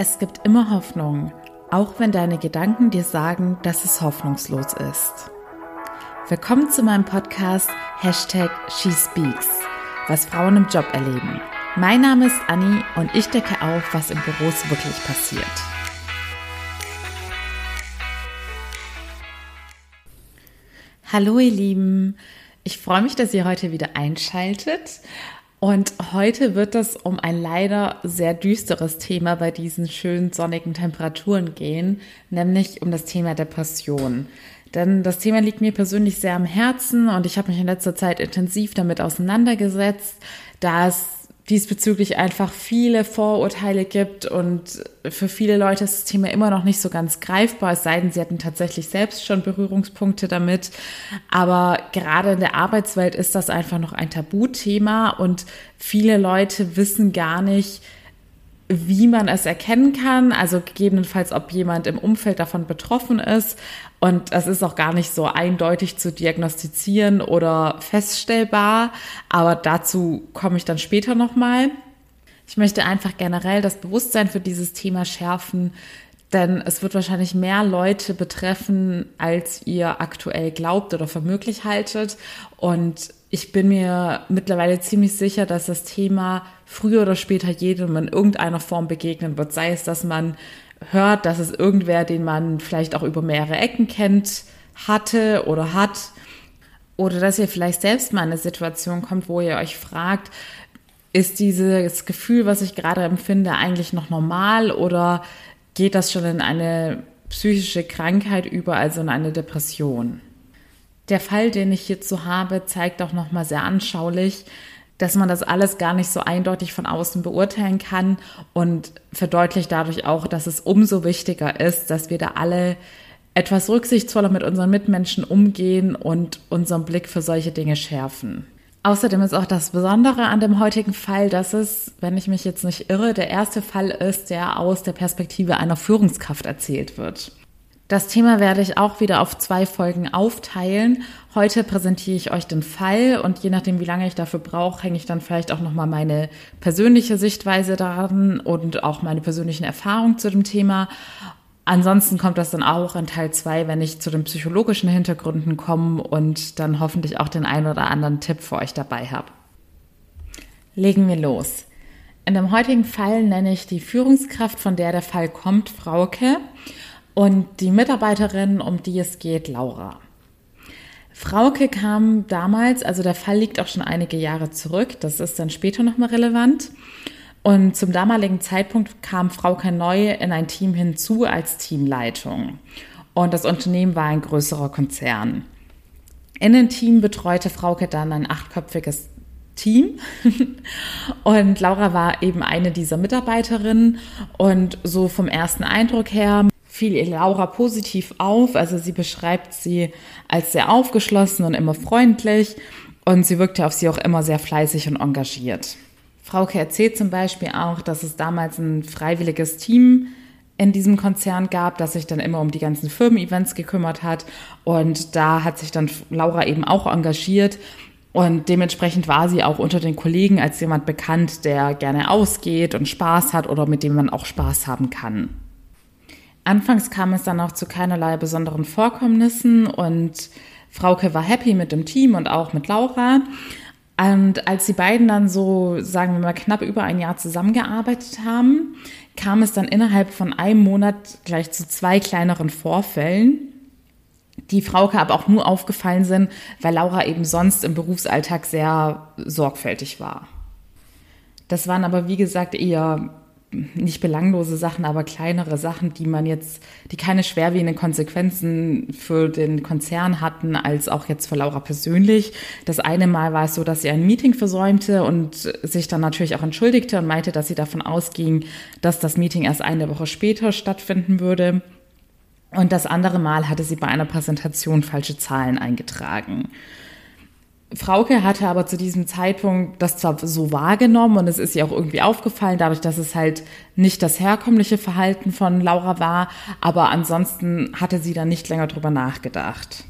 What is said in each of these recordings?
Es gibt immer Hoffnung, auch wenn deine Gedanken dir sagen, dass es hoffnungslos ist. Willkommen zu meinem Podcast Hashtag SheSpeaks, was Frauen im Job erleben. Mein Name ist Anni und ich decke auf, was in Büros wirklich passiert. Hallo ihr Lieben, ich freue mich, dass ihr heute wieder einschaltet und heute wird es um ein leider sehr düsteres Thema bei diesen schönen sonnigen Temperaturen gehen, nämlich um das Thema Depression. Denn das Thema liegt mir persönlich sehr am Herzen und ich habe mich in letzter Zeit intensiv damit auseinandergesetzt, da es diesbezüglich einfach viele Vorurteile gibt und für viele Leute ist das Thema immer noch nicht so ganz greifbar, es sei denn, sie hatten tatsächlich selbst schon Berührungspunkte damit. Aber gerade in der Arbeitswelt ist das einfach noch ein Tabuthema und viele Leute wissen gar nicht, wie man es erkennen kann, also gegebenenfalls, ob jemand im Umfeld davon betroffen ist. Und es ist auch gar nicht so eindeutig zu diagnostizieren oder feststellbar, aber dazu komme ich dann später nochmal. Ich möchte einfach generell das Bewusstsein für dieses Thema schärfen, denn es wird wahrscheinlich mehr Leute betreffen, als ihr aktuell glaubt oder für möglich haltet. Und ich bin mir mittlerweile ziemlich sicher, dass das Thema früher oder später jedem in irgendeiner Form begegnen wird. Sei es, dass man hört, dass es irgendwer, den man vielleicht auch über mehrere Ecken kennt, hatte oder hat. Oder dass ihr vielleicht selbst mal in eine Situation kommt, wo ihr euch fragt, ist dieses Gefühl, was ich gerade empfinde, eigentlich noch normal oder geht das schon in eine psychische Krankheit über, also in eine Depression? Der Fall, den ich hierzu habe, zeigt auch nochmal sehr anschaulich, dass man das alles gar nicht so eindeutig von außen beurteilen kann und verdeutlicht dadurch auch, dass es umso wichtiger ist, dass wir da alle etwas rücksichtsvoller mit unseren Mitmenschen umgehen und unseren Blick für solche Dinge schärfen. Außerdem ist auch das Besondere an dem heutigen Fall, dass es, wenn ich mich jetzt nicht irre, der erste Fall ist, der aus der Perspektive einer Führungskraft erzählt wird. Das Thema werde ich auch wieder auf zwei Folgen aufteilen. Heute präsentiere ich euch den Fall und je nachdem, wie lange ich dafür brauche, hänge ich dann vielleicht auch nochmal meine persönliche Sichtweise daran und auch meine persönlichen Erfahrungen zu dem Thema. Ansonsten kommt das dann auch in Teil zwei, wenn ich zu den psychologischen Hintergründen komme und dann hoffentlich auch den einen oder anderen Tipp für euch dabei habe. Legen wir los. In dem heutigen Fall nenne ich die Führungskraft, von der der Fall kommt, Frauke. Und die Mitarbeiterin, um die es geht, Laura. Frauke kam damals, also der Fall liegt auch schon einige Jahre zurück, das ist dann später nochmal relevant. Und zum damaligen Zeitpunkt kam Frauke neu in ein Team hinzu als Teamleitung. Und das Unternehmen war ein größerer Konzern. In dem Team betreute Frauke dann ein achtköpfiges Team. Und Laura war eben eine dieser Mitarbeiterinnen. Und so vom ersten Eindruck her fiel ihr Laura positiv auf. Also sie beschreibt sie als sehr aufgeschlossen und immer freundlich und sie wirkte auf sie auch immer sehr fleißig und engagiert. Frauke erzählt zum Beispiel auch, dass es damals ein freiwilliges Team in diesem Konzern gab, das sich dann immer um die ganzen Firmen-Events gekümmert hat. Und da hat sich dann Laura eben auch engagiert. Und dementsprechend war sie auch unter den Kollegen als jemand bekannt, der gerne ausgeht und Spaß hat oder mit dem man auch Spaß haben kann. Anfangs kam es dann auch zu keinerlei besonderen Vorkommnissen und Frauke war happy mit dem Team und auch mit Laura. Und als die beiden dann so, sagen wir mal, knapp über ein Jahr zusammengearbeitet haben, kam es dann innerhalb von einem Monat gleich zu zwei kleineren Vorfällen, die Frauke aber auch nur aufgefallen sind, weil Laura eben sonst im Berufsalltag sehr sorgfältig war. Das waren aber, wie gesagt, eher nicht belanglose Sachen, aber kleinere Sachen, die man jetzt, die keine schwerwiegenden Konsequenzen für den Konzern hatten, als auch jetzt für Laura persönlich. Das eine Mal war es so, dass sie ein Meeting versäumte und sich dann natürlich auch entschuldigte und meinte, dass sie davon ausging, dass das Meeting erst eine Woche später stattfinden würde. Und das andere Mal hatte sie bei einer Präsentation falsche Zahlen eingetragen. Frauke hatte aber zu diesem Zeitpunkt das zwar so wahrgenommen und es ist ihr auch irgendwie aufgefallen, dadurch, dass es halt nicht das herkömmliche Verhalten von Laura war, aber ansonsten hatte sie dann nicht länger drüber nachgedacht.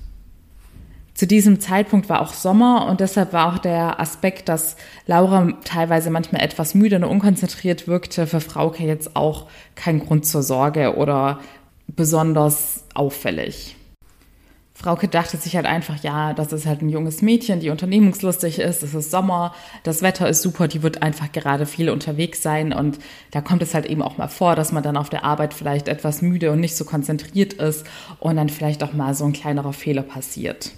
Zu diesem Zeitpunkt war auch Sommer und deshalb war auch der Aspekt, dass Laura teilweise manchmal etwas müde und unkonzentriert wirkte, für Frauke jetzt auch kein Grund zur Sorge oder besonders auffällig. Frauke dachte sich halt einfach, ja, das ist halt ein junges Mädchen, die unternehmungslustig ist, es ist Sommer, das Wetter ist super, die wird einfach gerade viel unterwegs sein und da kommt es halt eben auch mal vor, dass man dann auf der Arbeit vielleicht etwas müde und nicht so konzentriert ist und dann vielleicht auch mal so ein kleinerer Fehler passiert.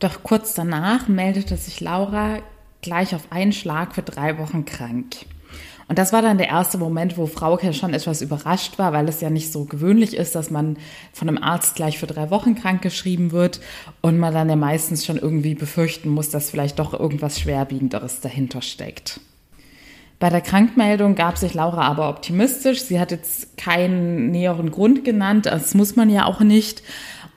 Doch kurz danach meldete sich Laura gleich auf einen Schlag für drei Wochen krank. Und das war dann der erste Moment, wo Frauke schon etwas überrascht war, weil es ja nicht so gewöhnlich ist, dass man von einem Arzt gleich für drei Wochen krank geschrieben wird und man dann ja meistens schon irgendwie befürchten muss, dass vielleicht doch irgendwas Schwerwiegenderes dahinter steckt. Bei der Krankmeldung gab sich Laura aber optimistisch. Sie hat jetzt keinen näheren Grund genannt, das muss man ja auch nicht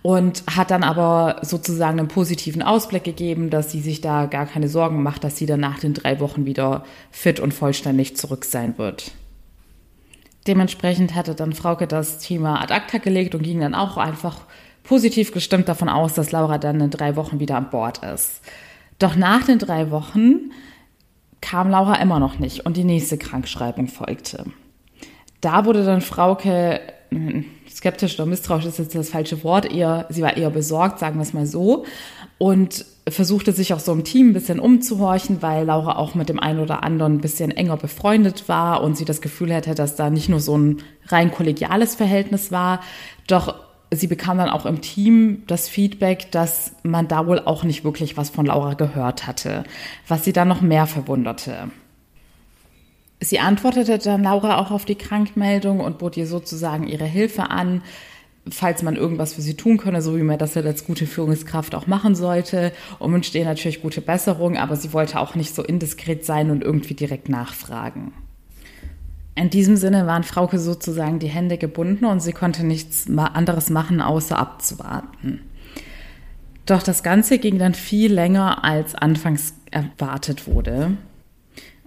und hat dann aber sozusagen einen positiven Ausblick gegeben, dass sie sich da gar keine Sorgen macht, dass sie dann nach den drei Wochen wieder fit und vollständig zurück sein wird. Dementsprechend hatte dann Frauke das Thema ad acta gelegt und ging dann auch einfach positiv gestimmt davon aus, dass Laura dann in drei Wochen wieder an Bord ist. Doch nach den drei Wochen kam Laura immer noch nicht und die nächste Krankschreibung folgte. Da wurde dann Frauke skeptisch oder misstrauisch ist jetzt das falsche Wort, eher, sie war eher besorgt, sagen wir es mal so. Und versuchte sich auch so im Team ein bisschen umzuhorchen, weil Laura auch mit dem einen oder anderen ein bisschen enger befreundet war und sie das Gefühl hatte, dass da nicht nur so ein rein kollegiales Verhältnis war. Doch sie bekam dann auch im Team das Feedback, dass man da wohl auch nicht wirklich was von Laura gehört hatte, was sie dann noch mehr verwunderte. Sie antwortete dann Laura auch auf die Krankmeldung und bot ihr sozusagen ihre Hilfe an, falls man irgendwas für sie tun könne, so wie man das halt als gute Führungskraft auch machen sollte und wünschte ihr natürlich gute Besserung, aber sie wollte auch nicht so indiskret sein und irgendwie direkt nachfragen. In diesem Sinne waren Frauke sozusagen die Hände gebunden und sie konnte nichts anderes machen, außer abzuwarten. Doch das Ganze ging dann viel länger, als anfangs erwartet wurde.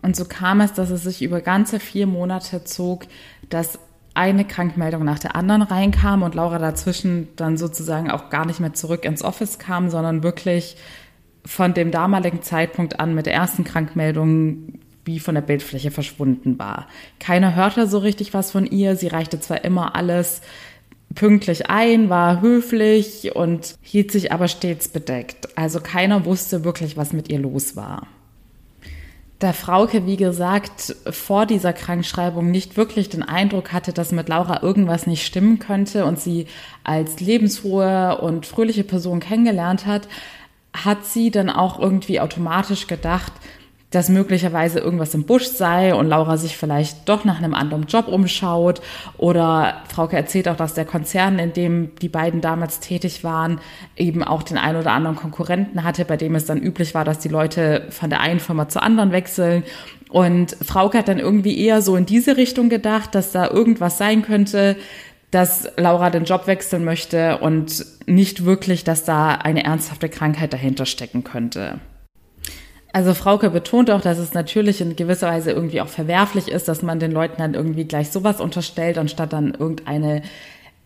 Und so kam es, dass es sich über ganze vier Monate zog, dass eine Krankmeldung nach der anderen reinkam und Laura dazwischen dann sozusagen auch gar nicht mehr zurück ins Office kam, sondern wirklich von dem damaligen Zeitpunkt an mit der ersten Krankmeldung wie von der Bildfläche verschwunden war. Keiner hörte so richtig was von ihr. Sie reichte zwar immer alles pünktlich ein, war höflich und hielt sich aber stets bedeckt. Also keiner wusste wirklich, was mit ihr los war da Frauke, wie gesagt, vor dieser Krankschreibung nicht wirklich den Eindruck hatte, dass mit Laura irgendwas nicht stimmen könnte und sie als lebensfrohe und fröhliche Person kennengelernt hat, hat sie dann auch irgendwie automatisch gedacht, dass möglicherweise irgendwas im Busch sei und Laura sich vielleicht doch nach einem anderen Job umschaut. Oder Frauke erzählt auch, dass der Konzern, in dem die beiden damals tätig waren, eben auch den einen oder anderen Konkurrenten hatte, bei dem es dann üblich war, dass die Leute von der einen Firma zur anderen wechseln. Und Frauke hat dann irgendwie eher so in diese Richtung gedacht, dass da irgendwas sein könnte, dass Laura den Job wechseln möchte und nicht wirklich, dass da eine ernsthafte Krankheit dahinter stecken könnte. Also Frauke betont auch, dass es natürlich in gewisser Weise irgendwie auch verwerflich ist, dass man den Leuten dann irgendwie gleich sowas unterstellt, anstatt dann irgendeine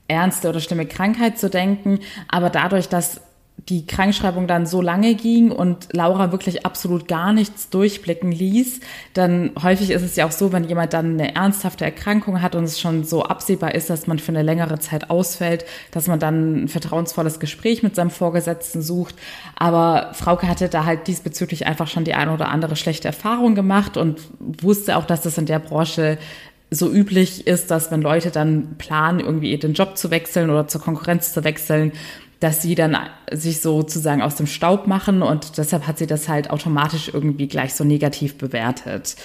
ernste oder schlimme Krankheit zu denken. Aber dadurch, dass die Krankschreibung dann so lange ging und Laura wirklich absolut gar nichts durchblicken ließ, dann häufig ist es ja auch so, wenn jemand dann eine ernsthafte Erkrankung hat und es schon so absehbar ist, dass man für eine längere Zeit ausfällt, dass man dann ein vertrauensvolles Gespräch mit seinem Vorgesetzten sucht. Aber Frauke hatte da halt diesbezüglich einfach schon die eine oder andere schlechte Erfahrung gemacht und wusste auch, dass das in der Branche so üblich ist, dass wenn Leute dann planen, irgendwie den Job zu wechseln oder zur Konkurrenz zu wechseln, dass sie dann sich sozusagen aus dem Staub machen und deshalb hat sie das halt automatisch irgendwie gleich so negativ bewertet.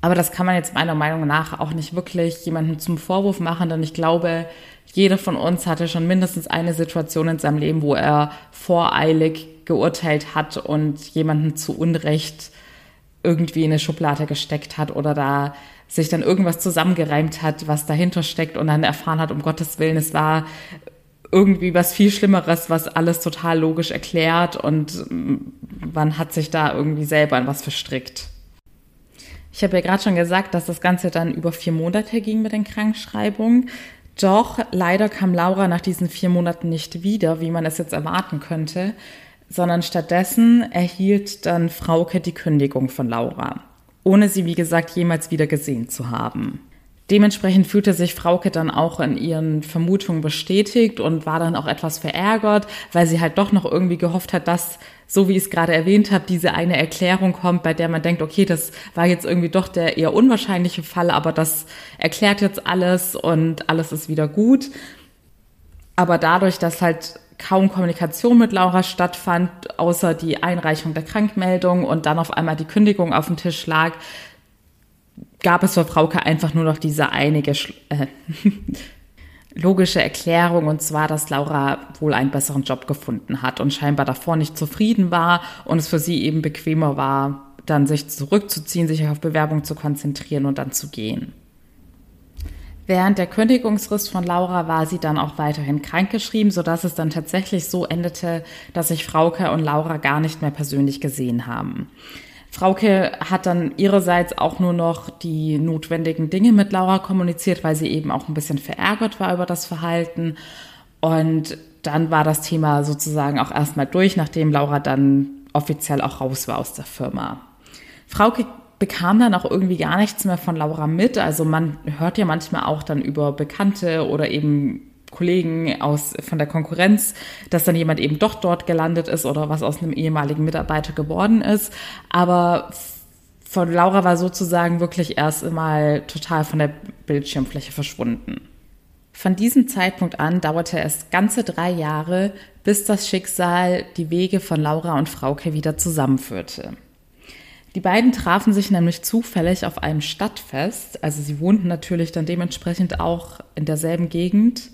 Aber das kann man jetzt meiner Meinung nach auch nicht wirklich jemandem zum Vorwurf machen, denn ich glaube, jeder von uns hatte schon mindestens eine Situation in seinem Leben, wo er voreilig geurteilt hat und jemanden zu Unrecht irgendwie in eine Schublade gesteckt hat oder da sich dann irgendwas zusammengereimt hat, was dahinter steckt und dann erfahren hat, um Gottes Willen, es war irgendwie was viel Schlimmeres, was alles total logisch erklärt und man hat sich da irgendwie selber in was verstrickt. Ich habe ja gerade schon gesagt, dass das Ganze dann über vier Monate ging mit den Krankschreibungen. Doch leider kam Laura nach diesen vier Monaten nicht wieder, wie man es jetzt erwarten könnte, sondern stattdessen erhielt dann Frauke die Kündigung von Laura, ohne sie, wie gesagt, jemals wieder gesehen zu haben. Dementsprechend fühlte sich Frauke dann auch in ihren Vermutungen bestätigt und war dann auch etwas verärgert, weil sie halt doch noch irgendwie gehofft hat, dass, so wie ich es gerade erwähnt habe, diese eine Erklärung kommt, bei der man denkt, okay, das war jetzt irgendwie doch der eher unwahrscheinliche Fall, aber das erklärt jetzt alles und alles ist wieder gut. Aber dadurch, dass halt kaum Kommunikation mit Laura stattfand, außer die Einreichung der Krankmeldung und dann auf einmal die Kündigung auf dem Tisch lag, gab es für Frauke einfach nur noch diese einige äh, logische Erklärung und zwar, dass Laura wohl einen besseren Job gefunden hat und scheinbar davor nicht zufrieden war und es für sie eben bequemer war, dann sich zurückzuziehen, sich auf Bewerbung zu konzentrieren und dann zu gehen. Während der Kündigungsfrist von Laura war sie dann auch weiterhin krankgeschrieben, sodass es dann tatsächlich so endete, dass sich Frauke und Laura gar nicht mehr persönlich gesehen haben. Frauke hat dann ihrerseits auch nur noch die notwendigen Dinge mit Laura kommuniziert, weil sie eben auch ein bisschen verärgert war über das Verhalten. Und dann war das Thema sozusagen auch erstmal durch, nachdem Laura dann offiziell auch raus war aus der Firma. Frauke bekam dann auch irgendwie gar nichts mehr von Laura mit. Also man hört ja manchmal auch dann über Bekannte oder eben Kollegen aus, von der Konkurrenz, dass dann jemand eben doch dort gelandet ist oder was aus einem ehemaligen Mitarbeiter geworden ist. Aber von Laura war sozusagen wirklich erst einmal total von der Bildschirmfläche verschwunden. Von diesem Zeitpunkt an dauerte es ganze drei Jahre, bis das Schicksal die Wege von Laura und Frauke wieder zusammenführte. Die beiden trafen sich nämlich zufällig auf einem Stadtfest, also sie wohnten natürlich dann dementsprechend auch in derselben Gegend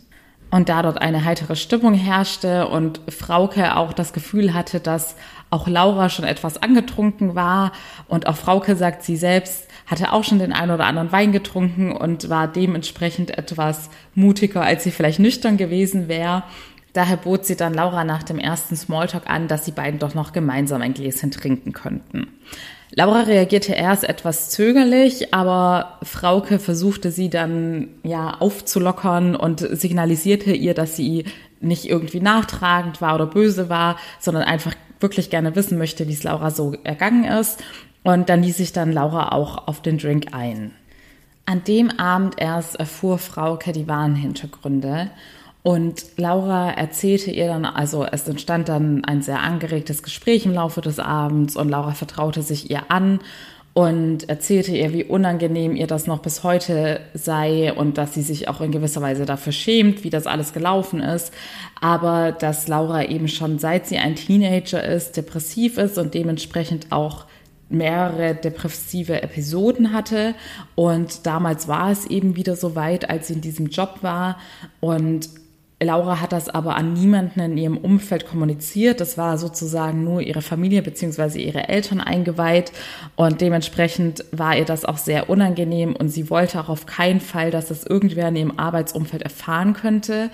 und da dort eine heitere Stimmung herrschte und Frauke auch das Gefühl hatte, dass auch Laura schon etwas angetrunken war und auch Frauke sagt, sie selbst hatte auch schon den einen oder anderen Wein getrunken und war dementsprechend etwas mutiger, als sie vielleicht nüchtern gewesen wäre. Daher bot sie dann Laura nach dem ersten Smalltalk an, dass sie beiden doch noch gemeinsam ein Gläschen trinken könnten. Laura reagierte erst etwas zögerlich, aber Frauke versuchte sie dann ja aufzulockern und signalisierte ihr, dass sie nicht irgendwie nachtragend war oder böse war, sondern einfach wirklich gerne wissen möchte, wie es Laura so ergangen ist. Und dann ließ sich dann Laura auch auf den Drink ein. An dem Abend erst erfuhr Frauke die wahren Hintergründe und Laura erzählte ihr dann, also es entstand dann ein sehr angeregtes Gespräch im Laufe des Abends und Laura vertraute sich ihr an und erzählte ihr, wie unangenehm ihr das noch bis heute sei und dass sie sich auch in gewisser Weise dafür schämt, wie das alles gelaufen ist, aber dass Laura eben schon seit sie ein Teenager ist, depressiv ist und dementsprechend auch mehrere depressive Episoden hatte. Und damals war es eben wieder so weit, als sie in diesem Job war. Und Laura hat das aber an niemanden in ihrem Umfeld kommuniziert. Das war sozusagen nur ihre Familie beziehungsweise ihre Eltern eingeweiht. Und dementsprechend war ihr das auch sehr unangenehm und sie wollte auch auf keinen Fall, dass das irgendwer in ihrem Arbeitsumfeld erfahren könnte.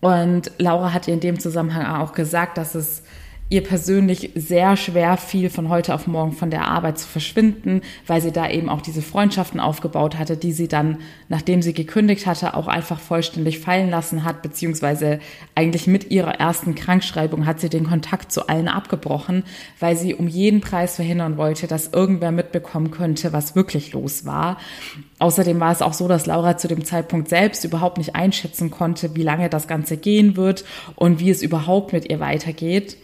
Und Laura hat ihr in dem Zusammenhang auch gesagt, dass es ihr persönlich sehr schwer fiel, von heute auf morgen von der Arbeit zu verschwinden, weil sie da eben auch diese Freundschaften aufgebaut hatte, die sie dann, nachdem sie gekündigt hatte, auch einfach vollständig fallen lassen hat, beziehungsweise eigentlich mit ihrer ersten Krankschreibung hat sie den Kontakt zu allen abgebrochen, weil sie um jeden Preis verhindern wollte, dass irgendwer mitbekommen könnte, was wirklich los war. Außerdem war es auch so, dass Laura zu dem Zeitpunkt selbst überhaupt nicht einschätzen konnte, wie lange das Ganze gehen wird und wie es überhaupt mit ihr weitergeht.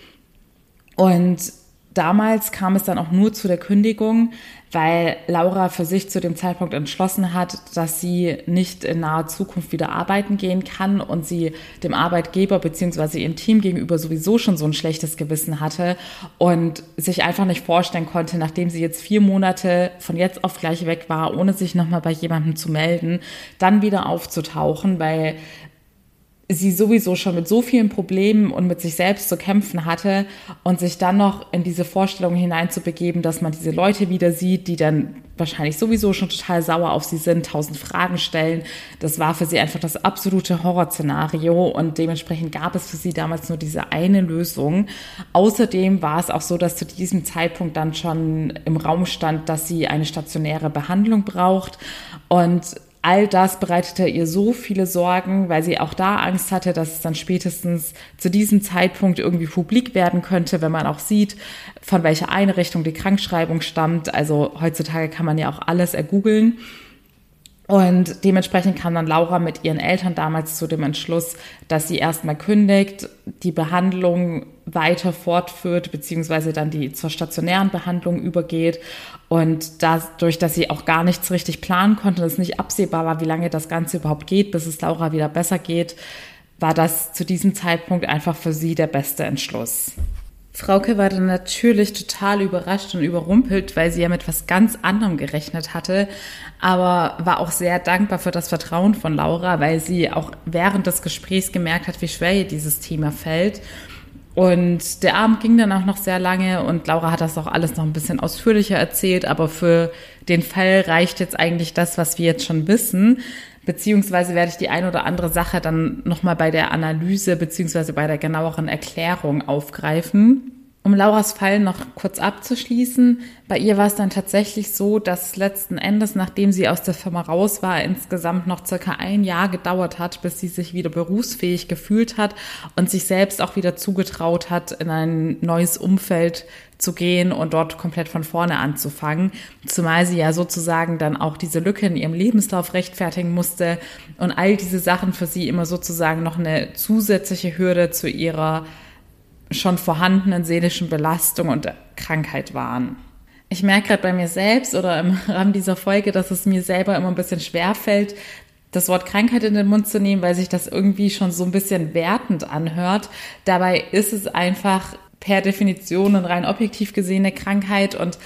Und damals kam es dann auch nur zu der Kündigung, weil Laura für sich zu dem Zeitpunkt entschlossen hat, dass sie nicht in naher Zukunft wieder arbeiten gehen kann und sie dem Arbeitgeber beziehungsweise ihrem Team gegenüber sowieso schon so ein schlechtes Gewissen hatte und sich einfach nicht vorstellen konnte, nachdem sie jetzt vier Monate von jetzt auf gleich weg war, ohne sich nochmal bei jemandem zu melden, dann wieder aufzutauchen, weil sie sowieso schon mit so vielen Problemen und mit sich selbst zu kämpfen hatte und sich dann noch in diese Vorstellung hineinzubegeben, dass man diese Leute wieder sieht, die dann wahrscheinlich sowieso schon total sauer auf sie sind, tausend Fragen stellen. Das war für sie einfach das absolute Horrorszenario und dementsprechend gab es für sie damals nur diese eine Lösung. Außerdem war es auch so, dass zu diesem Zeitpunkt dann schon im Raum stand, dass sie eine stationäre Behandlung braucht und all das bereitete ihr so viele Sorgen, weil sie auch da Angst hatte, dass es dann spätestens zu diesem Zeitpunkt irgendwie publik werden könnte, wenn man auch sieht, von welcher Einrichtung die Krankschreibung stammt. Also heutzutage kann man ja auch alles ergoogeln. Und dementsprechend kam dann Laura mit ihren Eltern damals zu dem Entschluss, dass sie erstmal kündigt, die Behandlung weiter fortführt, beziehungsweise dann die zur stationären Behandlung übergeht. Und dadurch, dass sie auch gar nichts richtig planen konnte, es nicht absehbar war, wie lange das Ganze überhaupt geht, bis es Laura wieder besser geht, war das zu diesem Zeitpunkt einfach für sie der beste Entschluss. Frauke war dann natürlich total überrascht und überrumpelt, weil sie ja mit was ganz anderem gerechnet hatte, aber war auch sehr dankbar für das Vertrauen von Laura, weil sie auch während des Gesprächs gemerkt hat, wie schwer ihr dieses Thema fällt. Und der Abend ging dann auch noch sehr lange und Laura hat das auch alles noch ein bisschen ausführlicher erzählt, aber für den Fall reicht jetzt eigentlich das, was wir jetzt schon wissen. Beziehungsweise werde ich die ein oder andere Sache dann nochmal bei der Analyse beziehungsweise bei der genaueren Erklärung aufgreifen. Um Lauras Fall noch kurz abzuschließen, bei ihr war es dann tatsächlich so, dass letzten Endes, nachdem sie aus der Firma raus war, insgesamt noch circa ein Jahr gedauert hat, bis sie sich wieder berufsfähig gefühlt hat und sich selbst auch wieder zugetraut hat, in ein neues Umfeld zu gehen und dort komplett von vorne anzufangen. Zumal sie ja sozusagen dann auch diese Lücke in ihrem Lebenslauf rechtfertigen musste und all diese Sachen für sie immer sozusagen noch eine zusätzliche Hürde zu ihrer schon vorhandenen seelischen Belastung und Krankheit waren. Ich merke gerade bei mir selbst oder im Rahmen dieser Folge, dass es mir selber immer ein bisschen schwer fällt, das Wort Krankheit in den Mund zu nehmen, weil sich das irgendwie schon so ein bisschen wertend anhört. Dabei ist es einfach per Definition und rein objektiv gesehene Krankheit und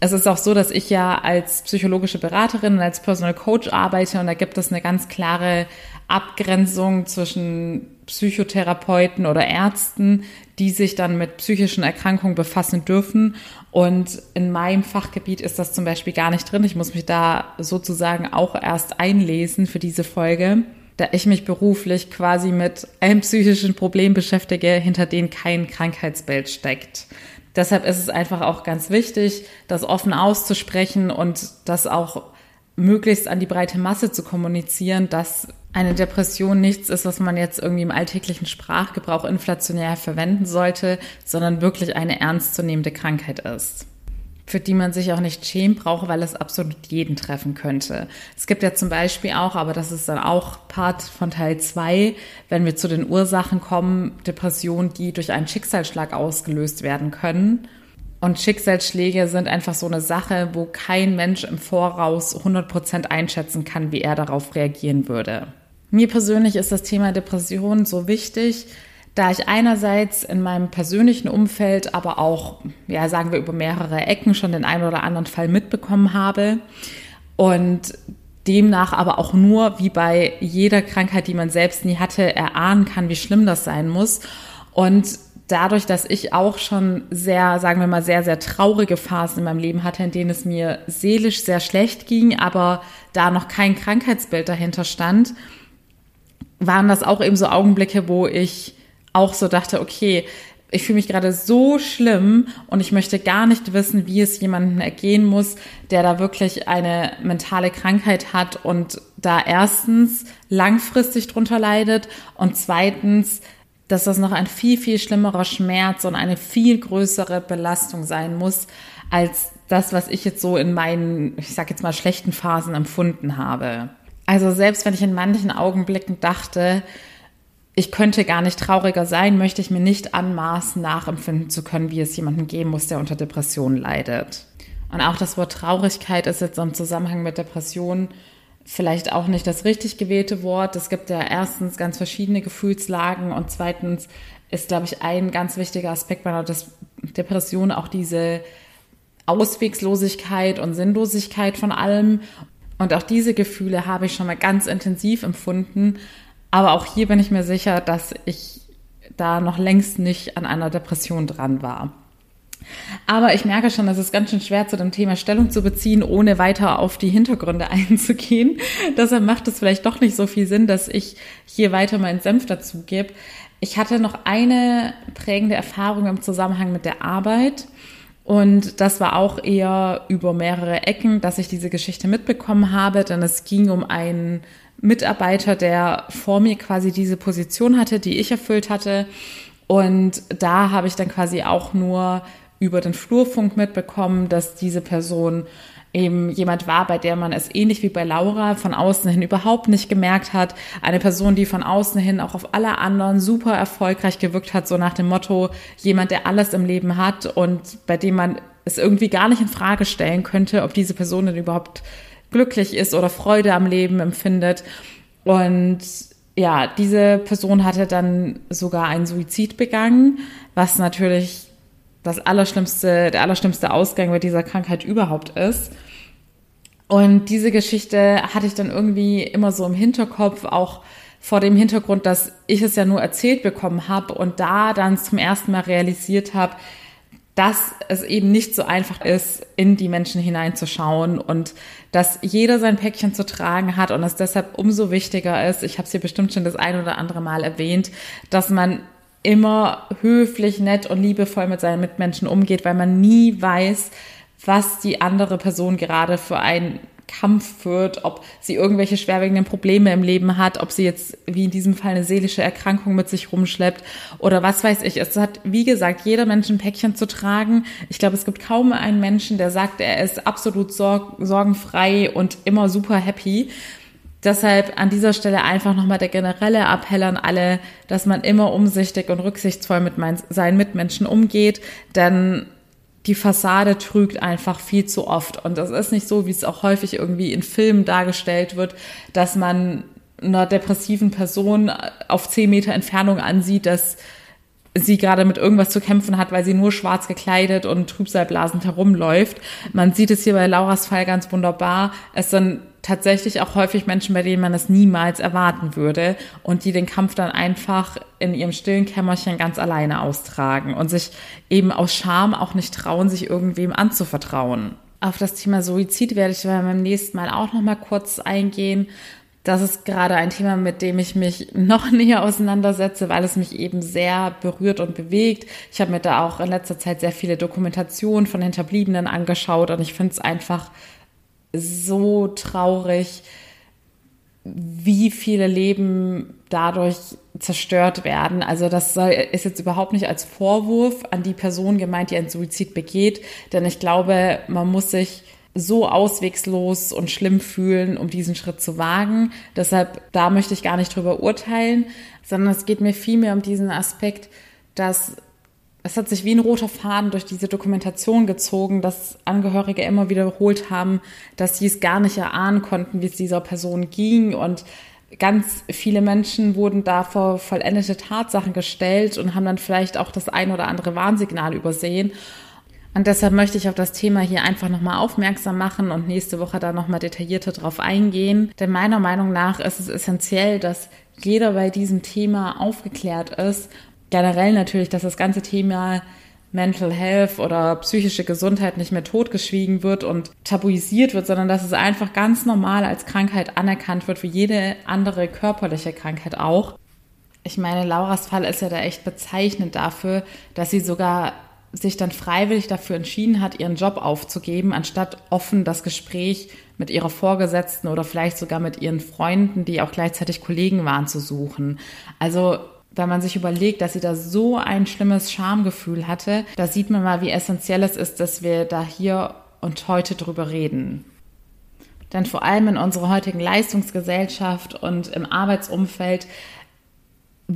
es ist auch so, dass ich ja als psychologische Beraterin und als Personal Coach arbeite und da gibt es eine ganz klare Abgrenzung zwischen Psychotherapeuten oder Ärzten, die sich dann mit psychischen Erkrankungen befassen dürfen. Und in meinem Fachgebiet ist das zum Beispiel gar nicht drin. Ich muss mich da sozusagen auch erst einlesen für diese Folge, da ich mich beruflich quasi mit einem psychischen Problem beschäftige, hinter dem kein Krankheitsbild steckt. Deshalb ist es einfach auch ganz wichtig, das offen auszusprechen und das auch möglichst an die breite Masse zu kommunizieren, dass eine Depression nichts ist, was man jetzt irgendwie im alltäglichen Sprachgebrauch inflationär verwenden sollte, sondern wirklich eine ernstzunehmende Krankheit ist für die man sich auch nicht schämen braucht, weil es absolut jeden treffen könnte. Es gibt ja zum Beispiel auch, aber das ist dann auch Part von Teil zwei, wenn wir zu den Ursachen kommen, Depressionen, die durch einen Schicksalsschlag ausgelöst werden können. Und Schicksalsschläge sind einfach so eine Sache, wo kein Mensch im Voraus 100 Prozent einschätzen kann, wie er darauf reagieren würde. Mir persönlich ist das Thema Depression so wichtig, da ich einerseits in meinem persönlichen Umfeld, aber auch, ja, sagen wir über mehrere Ecken schon den einen oder anderen Fall mitbekommen habe und demnach aber auch nur, wie bei jeder Krankheit, die man selbst nie hatte, erahnen kann, wie schlimm das sein muss. Und dadurch, dass ich auch schon sehr, sagen wir mal, sehr, sehr traurige Phasen in meinem Leben hatte, in denen es mir seelisch sehr schlecht ging, aber da noch kein Krankheitsbild dahinter stand, waren das auch eben so Augenblicke, wo ich auch so dachte, okay, ich fühle mich gerade so schlimm und ich möchte gar nicht wissen, wie es jemandem ergehen muss, der da wirklich eine mentale Krankheit hat und da erstens langfristig drunter leidet und zweitens, dass das noch ein viel, viel schlimmerer Schmerz und eine viel größere Belastung sein muss, als das, was ich jetzt so in meinen, ich sag jetzt mal, schlechten Phasen empfunden habe. Also selbst wenn ich in manchen Augenblicken dachte, ich könnte gar nicht trauriger sein, möchte ich mir nicht anmaßen, nachempfinden zu können, wie es jemandem geben muss, der unter Depressionen leidet. Und auch das Wort Traurigkeit ist jetzt im Zusammenhang mit Depressionen vielleicht auch nicht das richtig gewählte Wort. Es gibt ja erstens ganz verschiedene Gefühlslagen und zweitens ist, glaube ich, ein ganz wichtiger Aspekt bei einer Depression auch diese Auswegslosigkeit und Sinnlosigkeit von allem. Und auch diese Gefühle habe ich schon mal ganz intensiv empfunden, aber auch hier bin ich mir sicher, dass ich da noch längst nicht an einer Depression dran war. Aber ich merke schon, es ist ganz schön schwer, zu dem Thema Stellung zu beziehen, ohne weiter auf die Hintergründe einzugehen. Deshalb macht es vielleicht doch nicht so viel Sinn, dass ich hier weiter meinen Senf dazu gebe. Ich hatte noch eine prägende Erfahrung im Zusammenhang mit der Arbeit. Und das war auch eher über mehrere Ecken, dass ich diese Geschichte mitbekommen habe, denn es ging um einen Mitarbeiter, der vor mir quasi diese Position hatte, die ich erfüllt hatte. Und da habe ich dann quasi auch nur über den Flurfunk mitbekommen, dass diese Person eben jemand war, bei der man es ähnlich wie bei Laura von außen hin überhaupt nicht gemerkt hat. Eine Person, die von außen hin auch auf alle anderen super erfolgreich gewirkt hat, so nach dem Motto, jemand, der alles im Leben hat und bei dem man es irgendwie gar nicht in Frage stellen könnte, ob diese Person denn überhaupt glücklich ist oder Freude am Leben empfindet. Und ja, diese Person hatte dann sogar einen Suizid begangen, was natürlich das allerschlimmste, der allerschlimmste Ausgang bei dieser Krankheit überhaupt ist. Und diese Geschichte hatte ich dann irgendwie immer so im Hinterkopf, auch vor dem Hintergrund, dass ich es ja nur erzählt bekommen habe und da dann zum ersten Mal realisiert habe, dass es eben nicht so einfach ist, in die Menschen hineinzuschauen und dass jeder sein Päckchen zu tragen hat und es deshalb umso wichtiger ist, ich habe es hier bestimmt schon das ein oder andere Mal erwähnt, dass man immer höflich, nett und liebevoll mit seinen Mitmenschen umgeht, weil man nie weiß, was die andere Person gerade für einen Kampf führt, ob sie irgendwelche schwerwiegenden Probleme im Leben hat, ob sie jetzt wie in diesem Fall eine seelische Erkrankung mit sich rumschleppt oder was weiß ich. Es hat, wie gesagt, jeder Mensch ein Päckchen zu tragen. Ich glaube, es gibt kaum einen Menschen, der sagt, er ist absolut sorg sorgenfrei und immer super happy. Deshalb an dieser Stelle einfach nochmal der generelle Appell an alle, dass man immer umsichtig und rücksichtsvoll mit seinen Mitmenschen umgeht, denn die Fassade trügt einfach viel zu oft. Und das ist nicht so, wie es auch häufig irgendwie in Filmen dargestellt wird, dass man einer depressiven Person auf zehn Meter Entfernung ansieht, dass sie gerade mit irgendwas zu kämpfen hat, weil sie nur schwarz gekleidet und trübsalblasend herumläuft. Man sieht es hier bei Lauras Fall ganz wunderbar. Es sind tatsächlich auch häufig Menschen, bei denen man es niemals erwarten würde und die den Kampf dann einfach in ihrem stillen Kämmerchen ganz alleine austragen und sich eben aus Scham auch nicht trauen, sich irgendwem anzuvertrauen. Auf das Thema Suizid werde ich beim nächsten Mal auch noch mal kurz eingehen das ist gerade ein Thema, mit dem ich mich noch näher auseinandersetze, weil es mich eben sehr berührt und bewegt. Ich habe mir da auch in letzter Zeit sehr viele Dokumentationen von Hinterbliebenen angeschaut und ich finde es einfach so traurig, wie viele Leben dadurch zerstört werden. Also das ist jetzt überhaupt nicht als Vorwurf an die Person gemeint, die einen Suizid begeht, denn ich glaube, man muss sich so auswegslos und schlimm fühlen, um diesen Schritt zu wagen. Deshalb, da möchte ich gar nicht drüber urteilen, sondern es geht mir vielmehr um diesen Aspekt, dass es hat sich wie ein roter Faden durch diese Dokumentation gezogen, dass Angehörige immer wiederholt haben, dass sie es gar nicht erahnen konnten, wie es dieser Person ging und ganz viele Menschen wurden da vor vollendete Tatsachen gestellt und haben dann vielleicht auch das ein oder andere Warnsignal übersehen. Und deshalb möchte ich auf das Thema hier einfach nochmal aufmerksam machen und nächste Woche da nochmal detaillierter drauf eingehen. Denn meiner Meinung nach ist es essentiell, dass jeder bei diesem Thema aufgeklärt ist. Generell natürlich, dass das ganze Thema Mental Health oder psychische Gesundheit nicht mehr totgeschwiegen wird und tabuisiert wird, sondern dass es einfach ganz normal als Krankheit anerkannt wird, wie jede andere körperliche Krankheit auch. Ich meine, Lauras Fall ist ja da echt bezeichnend dafür, dass sie sogar sich dann freiwillig dafür entschieden hat, ihren Job aufzugeben, anstatt offen das Gespräch mit ihrer Vorgesetzten oder vielleicht sogar mit ihren Freunden, die auch gleichzeitig Kollegen waren, zu suchen. Also wenn man sich überlegt, dass sie da so ein schlimmes Schamgefühl hatte, da sieht man mal, wie essentiell es ist, dass wir da hier und heute drüber reden. Denn vor allem in unserer heutigen Leistungsgesellschaft und im Arbeitsumfeld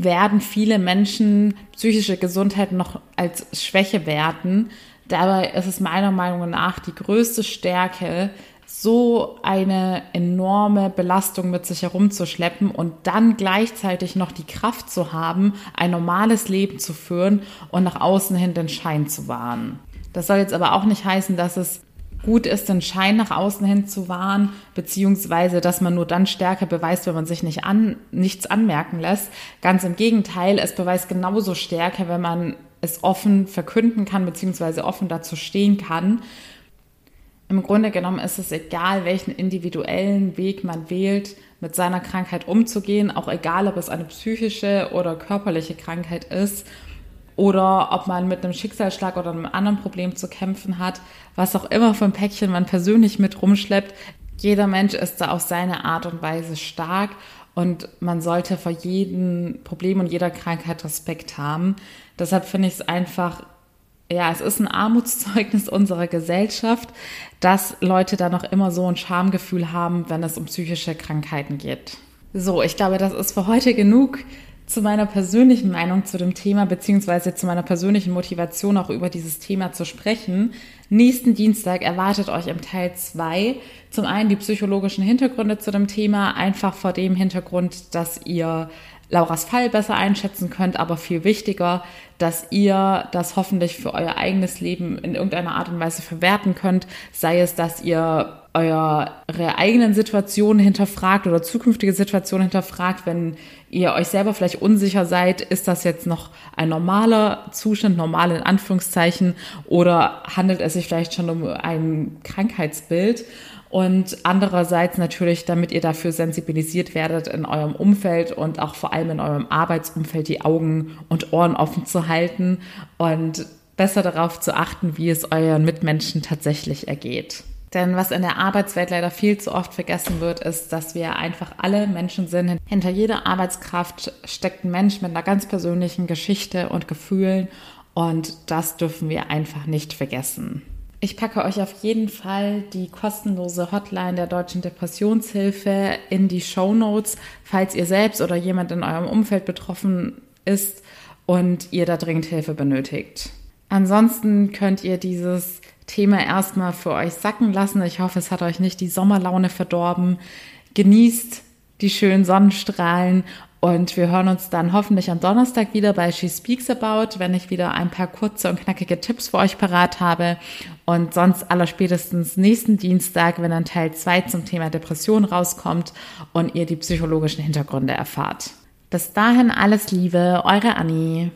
werden viele Menschen psychische Gesundheit noch als Schwäche werten. Dabei ist es meiner Meinung nach die größte Stärke, so eine enorme Belastung mit sich herumzuschleppen und dann gleichzeitig noch die Kraft zu haben, ein normales Leben zu führen und nach außen hin den Schein zu wahren. Das soll jetzt aber auch nicht heißen, dass es gut ist, den Schein nach außen hin zu wahren, beziehungsweise dass man nur dann Stärke beweist, wenn man sich nicht an, nichts anmerken lässt. Ganz im Gegenteil, es beweist genauso Stärke, wenn man es offen verkünden kann, beziehungsweise offen dazu stehen kann. Im Grunde genommen ist es egal, welchen individuellen Weg man wählt, mit seiner Krankheit umzugehen, auch egal, ob es eine psychische oder körperliche Krankheit ist. Oder ob man mit einem Schicksalsschlag oder einem anderen Problem zu kämpfen hat, was auch immer für ein Päckchen man persönlich mit rumschleppt. Jeder Mensch ist da auf seine Art und Weise stark und man sollte vor jedem Problem und jeder Krankheit Respekt haben. Deshalb finde ich es einfach, ja, es ist ein Armutszeugnis unserer Gesellschaft, dass Leute da noch immer so ein Schamgefühl haben, wenn es um psychische Krankheiten geht. So, ich glaube, das ist für heute genug zu meiner persönlichen Meinung zu dem Thema, beziehungsweise zu meiner persönlichen Motivation auch über dieses Thema zu sprechen. Nächsten Dienstag erwartet euch im Teil zwei zum einen die psychologischen Hintergründe zu dem Thema, einfach vor dem Hintergrund, dass ihr Lauras Fall besser einschätzen könnt, aber viel wichtiger, dass ihr das hoffentlich für euer eigenes Leben in irgendeiner Art und Weise verwerten könnt, sei es, dass ihr eure eigenen Situationen hinterfragt oder zukünftige Situationen hinterfragt, wenn ihr euch selber vielleicht unsicher seid, ist das jetzt noch ein normaler Zustand, normal in Anführungszeichen, oder handelt es sich vielleicht schon um ein Krankheitsbild? Und andererseits natürlich, damit ihr dafür sensibilisiert werdet in eurem Umfeld und auch vor allem in eurem Arbeitsumfeld die Augen und Ohren offen zu halten und besser darauf zu achten, wie es euren Mitmenschen tatsächlich ergeht. Denn was in der Arbeitswelt leider viel zu oft vergessen wird, ist, dass wir einfach alle Menschen sind. Hinter jeder Arbeitskraft steckt ein Mensch mit einer ganz persönlichen Geschichte und Gefühlen und das dürfen wir einfach nicht vergessen. Ich packe euch auf jeden Fall die kostenlose Hotline der Deutschen Depressionshilfe in die Show Notes, falls ihr selbst oder jemand in eurem Umfeld betroffen ist und ihr da dringend Hilfe benötigt. Ansonsten könnt ihr dieses Thema erstmal für euch sacken lassen. Ich hoffe, es hat euch nicht die Sommerlaune verdorben. Genießt die schönen Sonnenstrahlen und wir hören uns dann hoffentlich am Donnerstag wieder bei She Speaks About, wenn ich wieder ein paar kurze und knackige Tipps für euch parat habe. Und sonst allerspätestens nächsten Dienstag, wenn dann Teil 2 zum Thema Depression rauskommt und ihr die psychologischen Hintergründe erfahrt. Bis dahin alles Liebe, eure Annie.